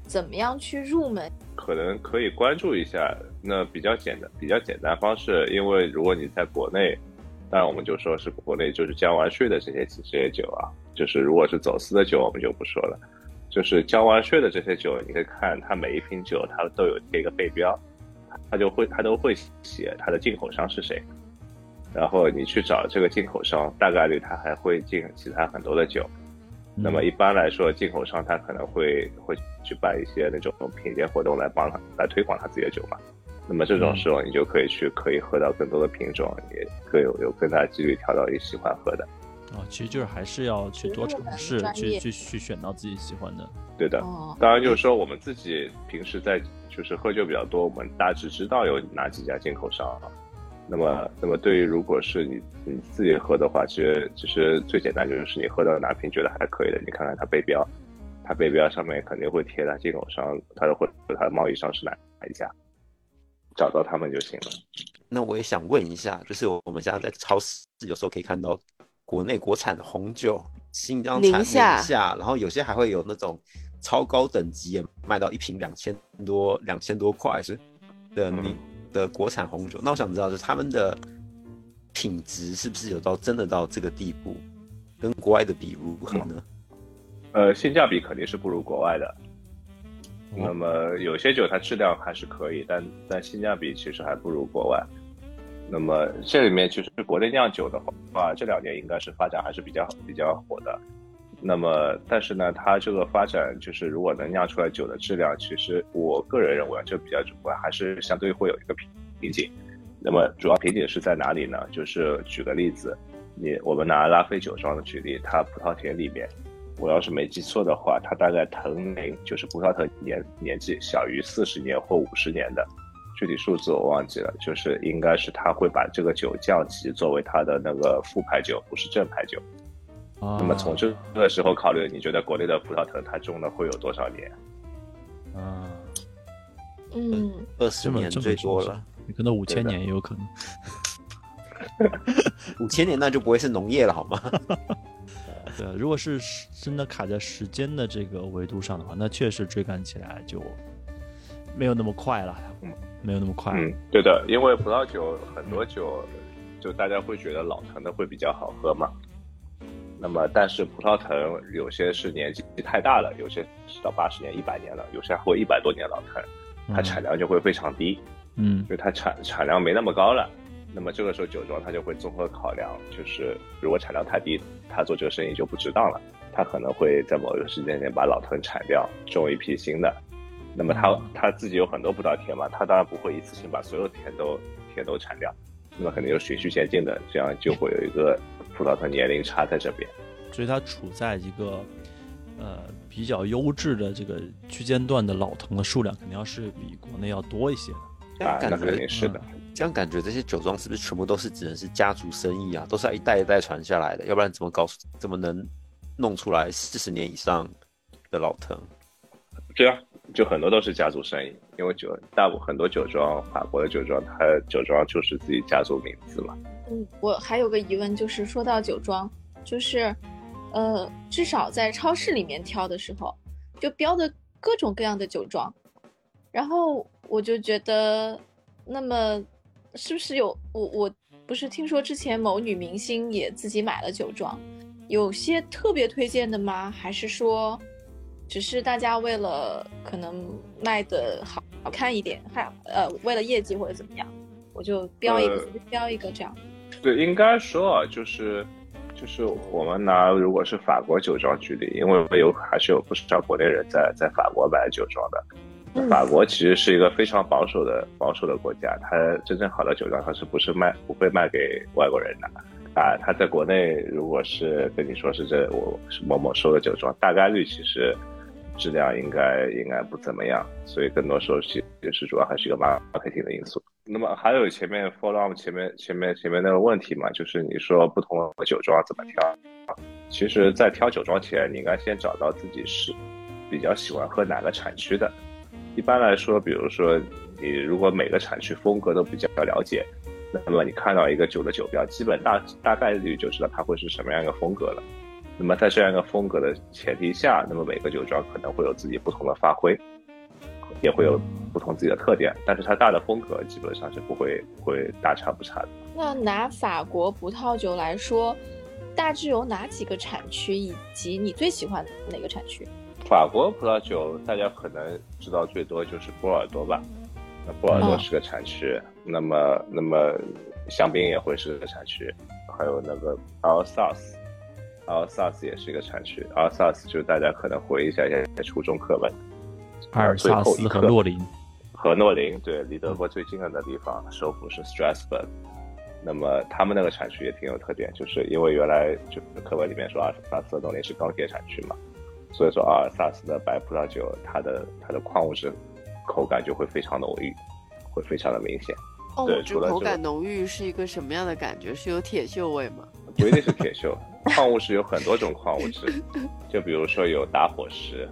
怎么样去入门？可能可以关注一下。那比较简单，比较简单方式，因为如果你在国内，当然我们就说是国内就是交完税的这些这些酒啊，就是如果是走私的酒，我们就不说了。就是交完税的这些酒，你可以看它每一瓶酒，它都有贴一个背标，它就会它都会写它的进口商是谁。然后你去找这个进口商，大概率他还会进其他很多的酒。那么一般来说，进口商他可能会会去办一些那种品鉴活动来帮他来推广他自己的酒嘛。那么这种时候，你就可以去可以喝到更多的品种，也更有有更大的几率挑到你喜欢喝的。啊，其实就是还是要去多尝试，去去去选到自己喜欢的。对的，哦，当然就是说我们自己平时在就是喝酒比较多，我们大致知道有哪几家进口商啊。那么，那么对于如果是你你自己喝的话，其实其实最简单就是你喝到哪瓶觉得还可以的，你看看它背标，它背标上面肯定会贴它进口商，它的或者它的贸易商是哪哪一家，找到他们就行了。那我也想问一下，就是我们现在在超市有时候可以看到国内国产的红酒，新疆产宁夏夏，然后有些还会有那种超高等级，也卖到一瓶两千多两千多块是的嗯你的国产红酒。那我想知道，就是他们的品质是不是有到真的到这个地步，跟国外的比如何呢？呃，性价比肯定是不如国外的。那么有些酒它质量还是可以，但但性价比其实还不如国外。那么这里面其实国内酿酒的话，这两年应该是发展还是比较比较火的。那么但是呢，它这个发展就是如果能酿出来酒的质量，其实我个人认为这比较主观，还是相对会有一个瓶瓶颈。那么主要瓶颈是在哪里呢？就是举个例子，你我们拿拉菲酒庄的举例，它葡萄田里面，我要是没记错的话，它大概藤龄就是葡萄藤年年纪小于四十年或五十年的，具体数字我忘记了，就是应该是他会把这个酒降级作为他的那个副牌酒，不是正牌酒。啊，那么从这个时候考虑，你觉得国内的葡萄藤它种了会有多少年？啊，嗯，二十年最多了，可能五千年也有可能。五千年那就不会是农业了好吗？对，如果是真的卡在时间的这个维度上的话，那确实追赶起来就没有那么快了，嗯，没有那么快。嗯，对的，因为葡萄酒很多酒，就大家会觉得老藤的会比较好喝嘛。那么，但是葡萄藤有些是年纪太大了，有些是到八十年、一百年了，有些还会一百多年老藤，它产量就会非常低，嗯。因为它产产量没那么高了。那么这个时候酒庄它就会综合考量，就是如果产量太低，他做这个生意就不值当了，他可能会在某一个时间点把老藤铲掉，种一批新的。那么他嗯。他自己有很多葡萄田嘛，他当然不会一次性把所有田都田都铲掉，那么肯定有循序渐进的，这样就会有一个葡萄藤年龄差在这边。所以它处在一个呃比较优质的这个区间段的老藤的数量，肯定要是比国内要多一些的。啊，那这样感觉肯定是的。这样感觉这些酒庄是不是全部都是只能是家族生意啊？都是要一代一代传下来的，要不然怎么搞怎么能弄出来四十年以上的老藤？对啊，就很多都是家族生意，因为酒大部很多酒庄，法国的酒庄，它酒庄就是自己家族名字嘛。嗯，我还有个疑问，就是说到酒庄，就是，呃，至少在超市里面挑的时候，就标的各种各样的酒庄，然后我就觉得，那么是不是有我我不是听说之前某女明星也自己买了酒庄，有些特别推荐的吗？还是说，只是大家为了可能卖的好好看一点，还呃为了业绩或者怎么样，我就标一个、呃标一个这样。对，应该说啊，就是就是我们拿如果是法国酒庄举例，因为有还是有不少国内人在在法国买酒庄的。嗯法国其实是一个非常保守的保守的国家，它真正好的酒庄它是不是卖不会卖给外国人的，啊，它在国内如果是跟你说是这我是某某收的酒庄，大概率其实质量应该应该不怎么样，所以更多时候其实是主要还是一个 marketing 的因素。那么还有前面 follow up 前面前面前面那个问题嘛，就是你说不同的酒庄怎么挑？其实，在挑酒庄前，你应该先找到自己是比较喜欢喝哪个产区的。一般来说，比如说你如果每个产区风格都比较了解，那么你看到一个酒的酒标，基本大大概率就知道它会是什么样一个风格了。那么在这样一个风格的前提下，那么每个酒庄可能会有自己不同的发挥，也会有不同自己的特点，但是它大的风格基本上是不会不会大差不差的。那拿法国葡萄酒来说，大致有哪几个产区，以及你最喜欢哪个产区？法国葡萄酒大家可能知道最多就是波尔多吧，那波尔多是个产区，那么那么香槟也会是个产区，还有那个阿阿尔萨斯也是一个产区，阿尔萨斯就是大家可能回忆一下在初中课本，阿尔萨斯和诺林，和诺林对，离德国最近的地方，首府是 Strasbourg。那么他们那个产区也挺有特点，就是因为原来就课本里面说阿尔萨斯诺林是钢铁产区嘛。所以说阿尔萨斯的白葡萄酒，它的它的矿物质口感就会非常浓郁，会非常的明显。矿对，物质口感浓郁是一个什么样的感觉？是有铁锈味吗？不一定是铁锈，矿物质有很多种矿物质，就比如说有打火石，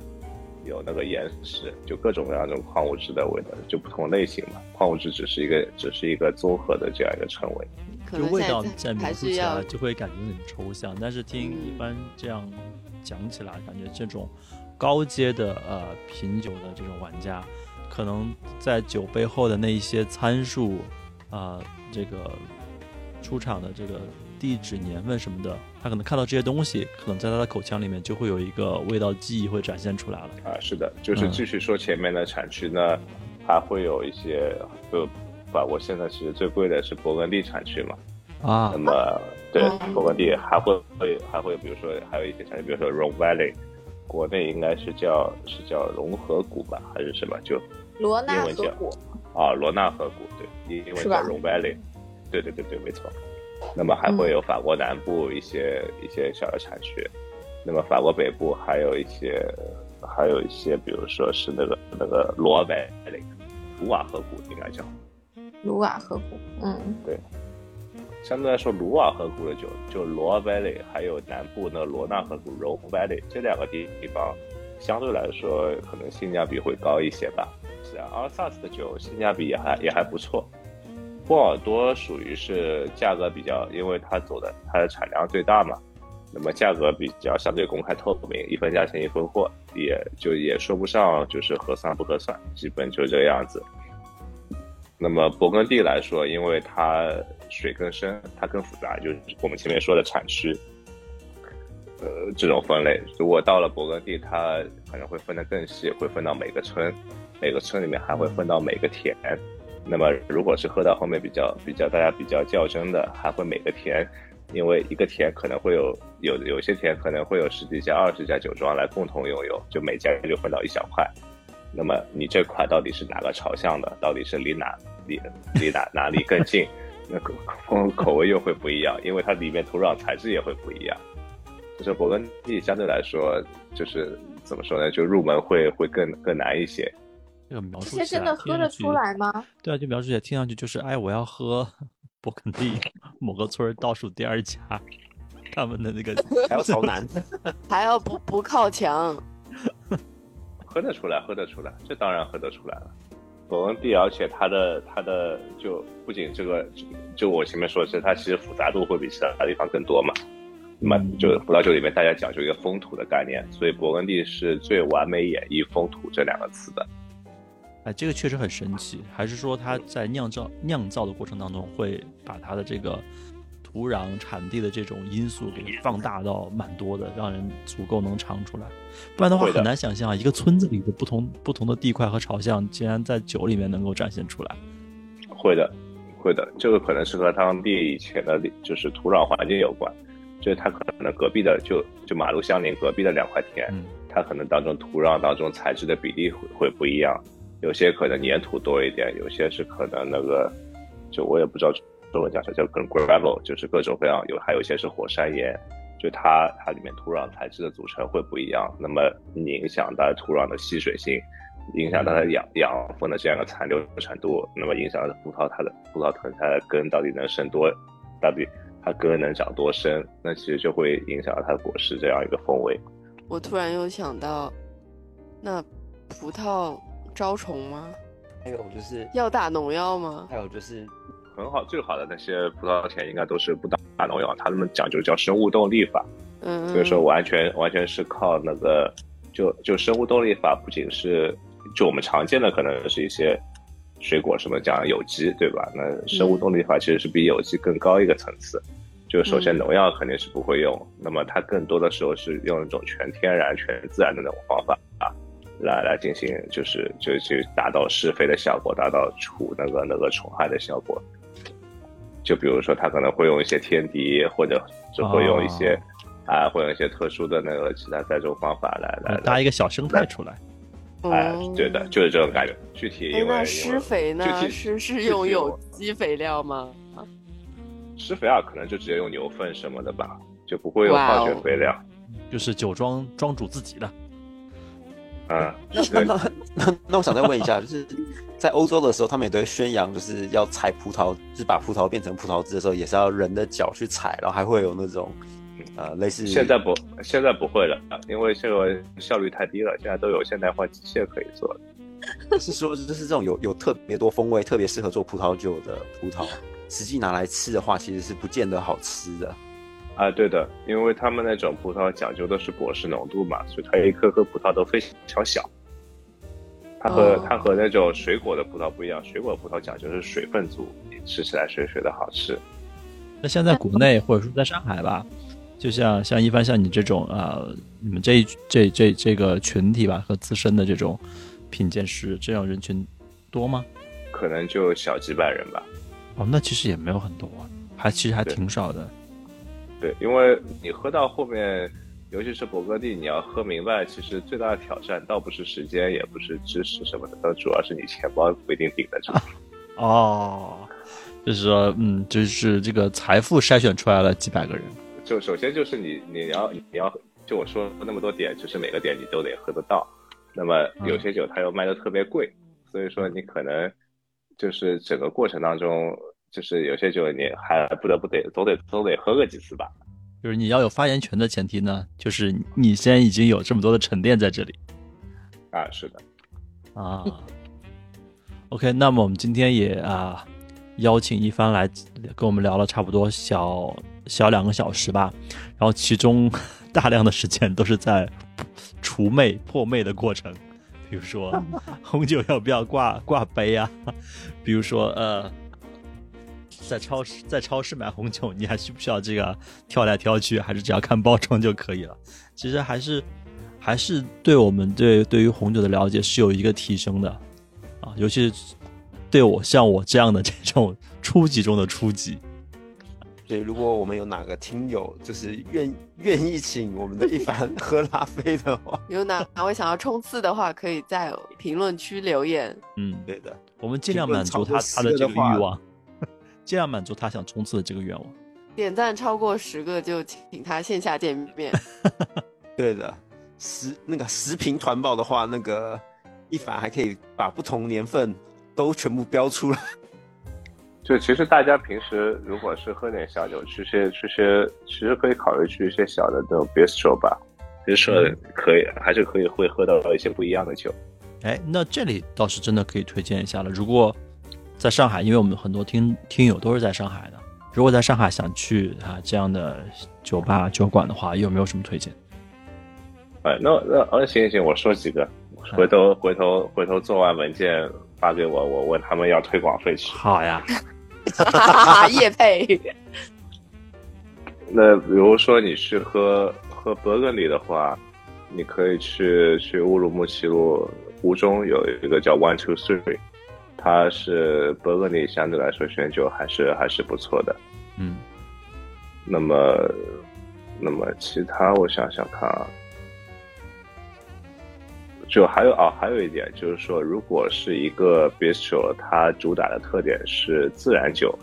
有那个岩石，就各种各样的矿物质的味道，就不同类型嘛。矿物质只是一个只是一个综合的这样一个称谓。就味道在描述起来就会感觉有点抽象，但是听一嗯般这样讲起来，感觉这种高阶的呃品酒的这种玩家，可能在酒背后的那一些参数，啊、这个出厂的这个地址、年份什么的，他可能看到这些东西，可能在他的口腔里面就会有一个味道记忆会展现出来了。啊，是的，就是嗯继续说前面的产区呢，还会有一些，就法国现在其实最贵的是勃艮第产区嘛。啊那，么对哦勃艮第还会会还会比如说还有一些产区，比如说 Rhone Valley，国内应该是叫是叫融合谷吧，还是什么？就罗纳河谷。啊罗纳河谷，对，英文叫是吧 Rhone Valley。对对对对，没错。那么还会有法国南部一些、一些小的产区，那么法国北部还有一些还有一些，比如说是那个那个罗维卢瓦河谷应该叫。卢瓦河谷，嗯，对相对来说，卢瓦河谷的酒，就罗 Valley，还有南部那罗纳河谷 Rhone Valley 这两个地地方，相对来说可能性价比会高一些吧。是啊，阿尔萨斯的酒性价比也还也还不错。波尔多属于是价格比较，因为它走的它的产量最大嘛，那么价格比较相对公开透明，一分价钱一分货，也就也说不上就是合算不合算，基本就这个样子。那么勃艮第来说，因为它水更深，它更复杂，就是我们前面说的产区，呃，这种分类。如果到了勃艮第，它可能会分得更细，会分到每个村，每个村里面还会分到每个田。那么如果是喝到后面比较比较大家比较较真的，还会每个田，因为一个田可能会有有有些田可能会有十几家、二十家酒庄来共同拥有，就每家就分到一小块。那么你这块到底是哪个朝向的？到底是离哪离离哪哪里更近？那口口口味又会不一样，因为它里面土壤材质也会不一样。就是勃艮第相对来说，就是怎么说呢？就入门会会更更难一些。这个描述起来些真的喝听上去得出来吗？对啊，就描述起来听上去就是，哎，我要喝勃艮第某个村儿倒数第二家，他们的那个 还要朝南 还要不不靠墙，喝得出来，喝得出来，这当然喝得出来了。勃艮第，而且它的它的就不仅这个，就就我前面说的是，它其实复杂度会比其他地方更多嘛。那么嗯就葡萄酒里面大家讲究一个风土的概念，所以勃艮第是最完美演绎风土这两个词的。哎，这个确实很神奇，还是说它在酿造酿造的过程当中会把它的这个土壤产地的这种因素给放大到蛮多的，让人足够能尝出来。不然的话很难想象啊，一个村子里的不同不同的地块和朝向，竟然在酒里面能够展现出来。会的，会的，这个可能是和当地以前的就是土壤环境有关，就是它可能隔壁的就就马路相邻隔壁的两块田，嗯它可能当中土壤当中材质的比例会会不一样，有些可能粘土多一点，有些是可能那个就我也不知道中文叫叫叫 gravel，就是各种各样有，还有一些是火山岩，就它它里面土壤材质的组成会不一样，那么你影响到土壤的吸水性，影响到它养养分的这样一个残留程度，那么影响到葡萄它的葡萄藤它的根到底能生多，到底它根能长多深，那其实就会影响到它的果实这样一个风味。我突然又想到，那葡萄招虫吗？还有就是要打农药吗？还有就是很好，最好的那些葡萄田应该都是不打打农药，他们讲究叫生物动力法，嗯，所以说完全完全是靠那个，就就生物动力法，不仅是就我们常见的可能是一些水果什么讲有机，对吧？那生物动力法其实是比有机更高一个层次。就首先农药肯定是不会用，那么它更多的时候是用一种全天然、全自然的那种方法啊，来来进行，就是就去达到施肥的效果，达到除那个那个虫害的效果。就比如说，他可能会用一些天敌，或者就会用一些啊，会用一些特殊的那个其他栽种方法来来搭一个小生态出来。哎，哦对的，就是这种感觉。具体因为哎那施肥呢具？体是是用有机肥料吗？施肥啊，可能就直接用牛粪什么的吧，就不会用化学肥料。就是酒庄庄主自己的，嗯，那那那我想再问一下，就是在欧洲的时候，他们也都会宣扬，就是要采葡萄，就是把葡萄变成葡萄汁的时候，也是要人的脚去采，然后还会有那种呃类似现在不，现在不会了，因为这个效率太低了，现在都有现代化机械可以做了。是说就是这种有有特别多风味、特别适合做葡萄酒的葡萄，实际拿来吃的话，其实是不见得好吃的。啊，对的，因为他们那种葡萄讲究的是果实浓度嘛，所以它一颗颗葡萄都非常小。它和、哦它和那种水果的葡萄不一样，水果葡萄讲究是水分足，你吃起来水水的好吃。那像在国内或者说在上海吧，就像像一般像你这种啊、呃你们这一这这这个群体吧和自身的这种品鉴师这样人群多吗？可能就小几百人吧。哦，那其实也没有很多，还其实还挺少的。对，因为你喝到后面，尤其是勃艮第，你要喝明白，其实最大的挑战倒不是时间，也不是知识什么的，它主要是你钱包不一定顶得住。哦，就是说，嗯，就是这个财富筛选出来了几百个人。就首先就是你你要你要就我说那么多点，就是每个点你都得喝得到。那么有些酒它又卖的特别贵，所以说你可能就是整个过程当中，就是有些酒你还不得不得总得总得喝个几次吧。就是你要有发言权的前提呢，就是你先已经有这么多的沉淀在这里啊，是的，啊。OK，那么我们今天也啊邀请一帆来跟我们聊了差不多小小两个小时吧，然后其中大量的时间都是在除魅破魅的过程，比如说 红酒要不要挂挂杯啊，比如说呃。在超市在超市买红酒，你还需不需要这个挑来挑去，还是只要看包装就可以了？其实还是还是对我们对对于红酒的了解是有一个提升的啊，尤其是对我像我这样的这种初级中的初级，所以如果我们有哪个听友就是愿愿意请我们的一凡 喝拉菲的话，有哪哪位想要冲刺的话，可以在评论区留言。嗯，对的，我们尽量满足他他的这个欲望，尽量满足他想冲刺的这个愿望。点赞超过十个就请他线下见面。对的，十那个十瓶团报的话，那个一凡还可以把不同年份都全部标出来。就其实大家平时如果是喝点小酒，去些去些，其实可以考虑去一些小的那种 bistro 吧，bistro 可以还是可以会喝到一些不一样的酒。哎，那这里倒是真的可以推荐一下了。如果在上海，因为我们很多听听友都是在上海的，如果在上海想去啊这样的酒吧酒馆的话，有没有什么推荐？哎，那那呃行行，我说几个，回头回头回头做完文件发给我，我问他们要推广费去。好呀，哈哈哈，叶配。那比如说你去喝喝勃艮第的话，你可以去去乌鲁木齐路湖中有一个叫 One Two Three，它是伯格尼相对来说选酒还是还是不错的。嗯，那么那么其他我想想看啊，就还有啊，还有一点就是说，如果是一个 bistro，它主打的特点是自然酒，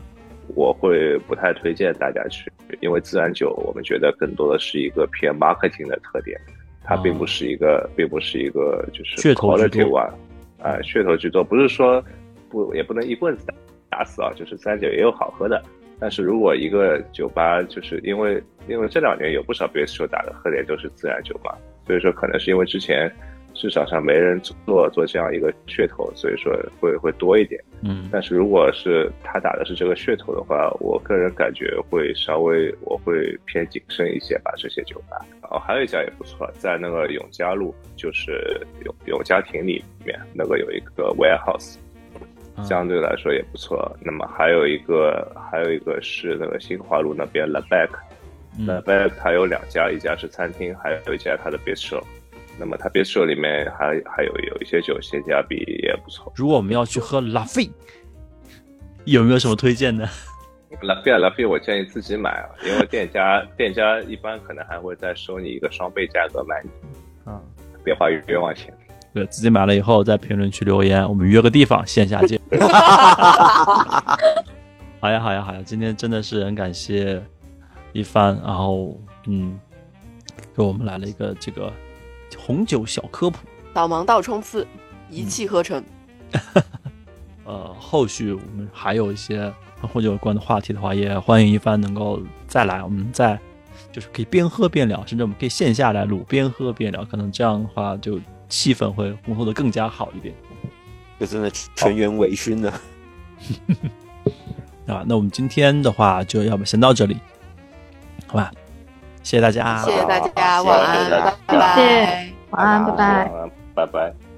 我会不太推荐大家去，因为自然酒我们觉得更多的是一个偏 marketing 的特点，它并不是一个，并不是一个就是噱头居 quality one，啊、噱头居多，不是说不也不能一棍子打打死啊，就是三九也有好喝的。但是如果一个酒吧就是因为因为这两年有不少 bistro 打的喝点都是自然酒嘛，所以说可能是因为之前市场上没人做做这样一个噱头，所以说会会多一点。嗯但是如果是他打的是这个噱头的话，我个人感觉会稍微我会偏谨慎一些吧，这些酒吧。哦，还有一家也不错，在那个永嘉路，就是永永嘉亭里面那个有一个 warehouse，啊相对来说也不错。那么还有一个还有一个是那个新华路那边 l a b a c l a b a c 它有两家，一家是餐厅，还有一家它的 bistro。那么它 bistro 里面还还有有一些酒性价比也不错。如果我们要去喝拉菲，有没有什么推荐呢？拉菲啊，拉菲，我建议自己买啊，因为店家店家一般可能还会再收你一个双倍价格卖你，嗯，别花冤枉钱。对自己买了以后，在评论区留言，我们约个地方线下见。好呀，好呀，好呀！今天真的是很感谢一帆，然后嗯，给我们来了一个这个红酒小科普。导盲道冲刺，一气呵成。呃，后续我们还有一些和红酒有关的话题的话，也欢迎一帆能够再来，我们再就是可以边喝边聊，甚至我们可以线下来录，边喝边聊，可能这样的话就气氛会烘托的更加好一点。这真的全员微醺呢。啊，那我们今天的话就要不先到这里，好吧？谢谢大家，谢谢大家，晚安，拜拜。谢谢晚安，拜拜。晚安，拜拜。